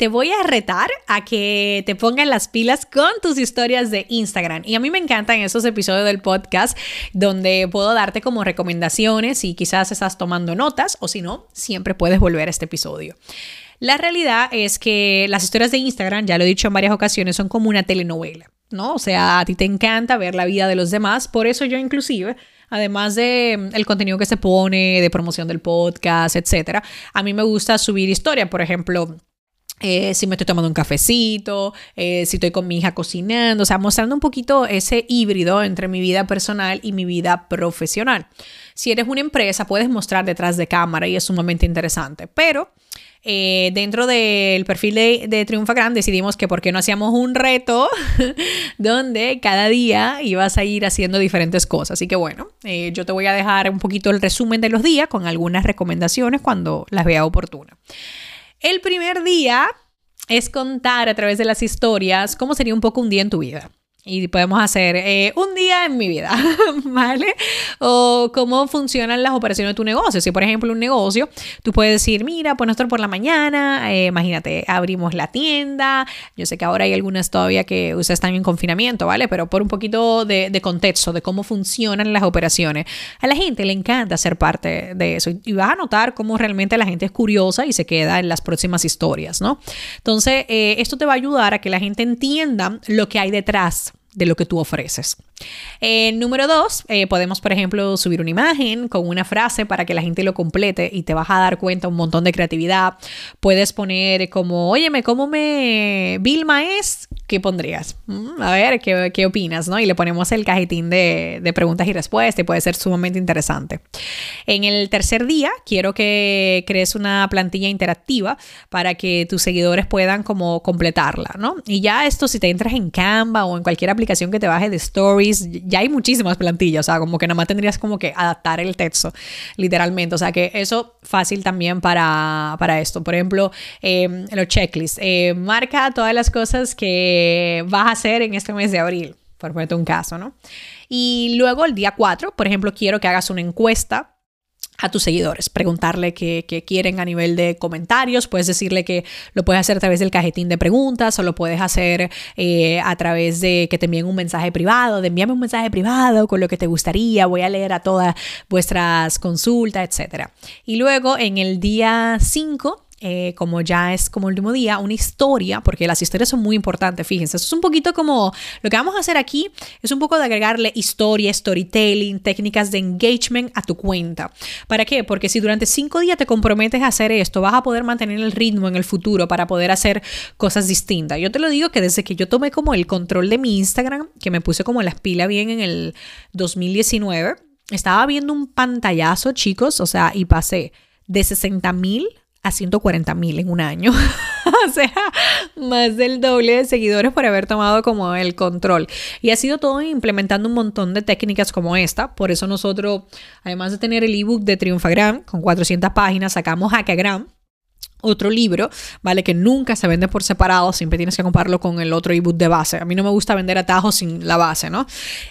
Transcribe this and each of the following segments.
Te voy a retar a que te pongan las pilas con tus historias de Instagram. Y a mí me encantan esos episodios del podcast donde puedo darte como recomendaciones y quizás estás tomando notas o si no, siempre puedes volver a este episodio. La realidad es que las historias de Instagram, ya lo he dicho en varias ocasiones, son como una telenovela, ¿no? O sea, a ti te encanta ver la vida de los demás, por eso yo inclusive además de mm, el contenido que se pone, de promoción del podcast, etcétera, a mí me gusta subir historia, por ejemplo, eh, si me estoy tomando un cafecito, eh, si estoy con mi hija cocinando, o sea, mostrando un poquito ese híbrido entre mi vida personal y mi vida profesional. Si eres una empresa, puedes mostrar detrás de cámara y es sumamente interesante, pero eh, dentro del perfil de, de Triunfa Gran decidimos que por qué no hacíamos un reto donde cada día ibas a ir haciendo diferentes cosas. Así que bueno, yo te voy a dejar un poquito el resumen de los días con algunas recomendaciones cuando las vea oportuna. El primer día es contar a través de las historias cómo sería un poco un día en tu vida y podemos hacer eh, un día en mi vida, ¿vale? O cómo funcionan las operaciones de tu negocio. Si, por ejemplo, un negocio, tú puedes decir, mira, pues nosotros por la mañana, eh, imagínate, abrimos la tienda. Yo sé que ahora hay algunas todavía que ustedes están en confinamiento, ¿vale? Pero por un poquito de, de, contexto de cómo funcionan las operaciones. A la gente le encanta ser parte de eso y vas a notar cómo realmente la gente es curiosa y se queda en las próximas historias, ¿no? Entonces, eh, esto te va a ayudar a que la gente entienda lo que hay detrás de lo que tú ofreces. Eh, número dos, eh, podemos, por ejemplo, subir una imagen con una frase para que la gente lo complete y te vas a dar cuenta un montón de creatividad. Puedes poner como, óyeme, ¿cómo me Vilma es? ¿Qué pondrías? Mm, a ver, ¿qué, ¿qué, opinas? ¿no? Y le ponemos el cajetín de, de preguntas y respuestas y puede ser sumamente interesante. En el tercer día, quiero que crees una plantilla interactiva para que tus seguidores puedan como completarla, ¿no? Y ya esto, si te entras en Canva o en cualquier aplicación que te baje de Stories, ya hay muchísimas plantillas, o sea, como que nada más tendrías como que adaptar el texto, literalmente. O sea, que eso fácil también para, para esto. Por ejemplo, eh, los checklists. Eh, marca todas las cosas que vas a hacer en este mes de abril, por ponerte un caso, ¿no? Y luego el día 4, por ejemplo, quiero que hagas una encuesta a tus seguidores, preguntarle qué, quieren a nivel de comentarios, puedes decirle que lo puedes hacer a través del cajetín de preguntas o lo puedes hacer eh, a través de que te envíen un mensaje privado, de envíame un mensaje privado con lo que te gustaría, voy a leer a todas vuestras consultas, etc. Y luego en el día 5 eh, como ya es como el último día, una historia, porque las historias son muy importantes, fíjense, esto es un poquito como lo que vamos a hacer aquí, es un poco de agregarle historia, storytelling, técnicas de engagement a tu cuenta. ¿Para qué? Porque si durante cinco días te comprometes a hacer esto, vas a poder mantener el ritmo en el futuro para poder hacer cosas distintas. Yo te lo digo que desde que yo tomé como el control de mi Instagram, que me puse como las pilas bien en el 2019, estaba viendo un pantallazo, chicos, o sea, y pasé de 60 mil a 140 mil en un año. o sea, más del doble de seguidores por haber tomado como el control. Y ha sido todo implementando un montón de técnicas como esta. Por eso nosotros, además de tener el ebook de Triunfagram con 400 páginas, sacamos Hackagram otro libro, ¿vale? Que nunca se vende por separado, siempre tienes que compararlo con el otro ebook de base. A mí no me gusta vender atajos sin la base, ¿no?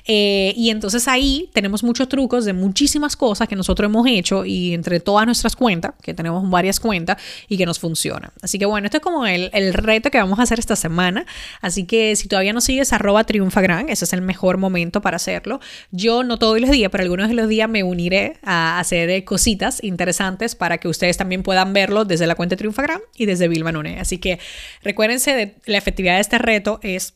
Eh, y entonces ahí tenemos muchos trucos de muchísimas cosas que nosotros hemos hecho y entre todas nuestras cuentas, que tenemos varias cuentas y que nos funcionan. Así que bueno, esto es como el, el reto que vamos a hacer esta semana. Así que si todavía no sigues arroba triunfagran, ese es el mejor momento para hacerlo. Yo no todos los días, pero algunos de los días me uniré a hacer cositas interesantes para que ustedes también puedan verlo desde la cuenta Triunfagram y desde Vilma Nune. Así que recuérdense de la efectividad de este reto es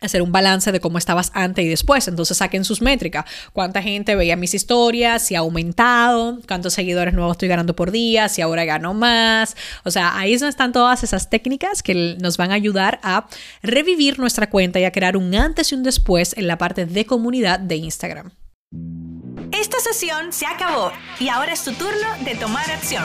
hacer un balance de cómo estabas antes y después. Entonces saquen sus métricas. Cuánta gente veía mis historias, si ha aumentado, cuántos seguidores nuevos estoy ganando por día, si ahora gano más. O sea, ahí están todas esas técnicas que nos van a ayudar a revivir nuestra cuenta y a crear un antes y un después en la parte de comunidad de Instagram. Esta sesión se acabó y ahora es tu turno de tomar acción.